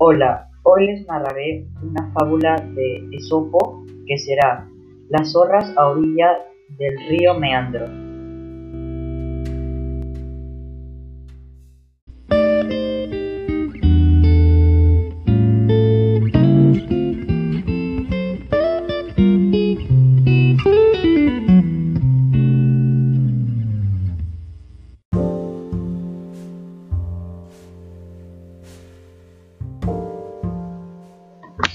Hola, hoy les narraré una fábula de Esopo que será Las zorras a orilla del río Meandro.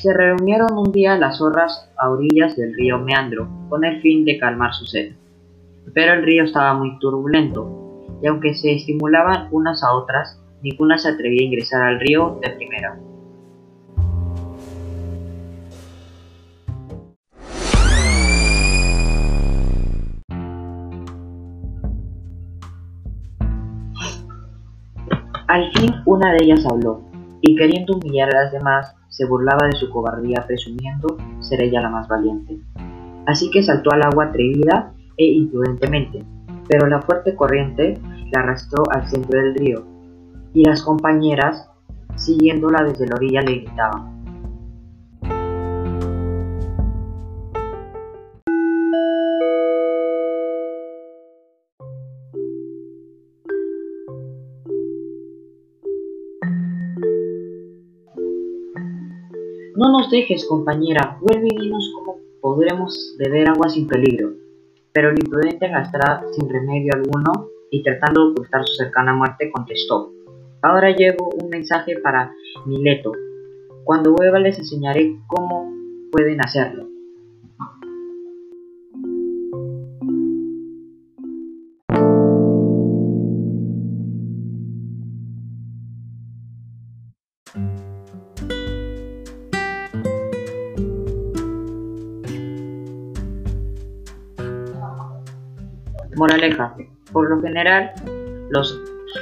Se reunieron un día las zorras a orillas del río Meandro con el fin de calmar su sed. Pero el río estaba muy turbulento, y aunque se estimulaban unas a otras, ninguna se atrevía a ingresar al río de primera. Al fin una de ellas habló, y queriendo humillar a las demás, se burlaba de su cobardía presumiendo ser ella la más valiente. Así que saltó al agua atrevida e imprudentemente, pero la fuerte corriente la arrastró al centro del río, y las compañeras, siguiéndola desde la orilla, le gritaban. No nos dejes, compañera, vuelve y dinos cómo podremos beber agua sin peligro. Pero el imprudente arrastrada sin remedio alguno y tratando de ocultar su cercana muerte contestó. Ahora llevo un mensaje para Mileto. Cuando vuelva les enseñaré cómo pueden hacerlo. Moraleja. Por lo general, los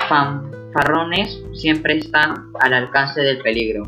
fanfarrones siempre están al alcance del peligro.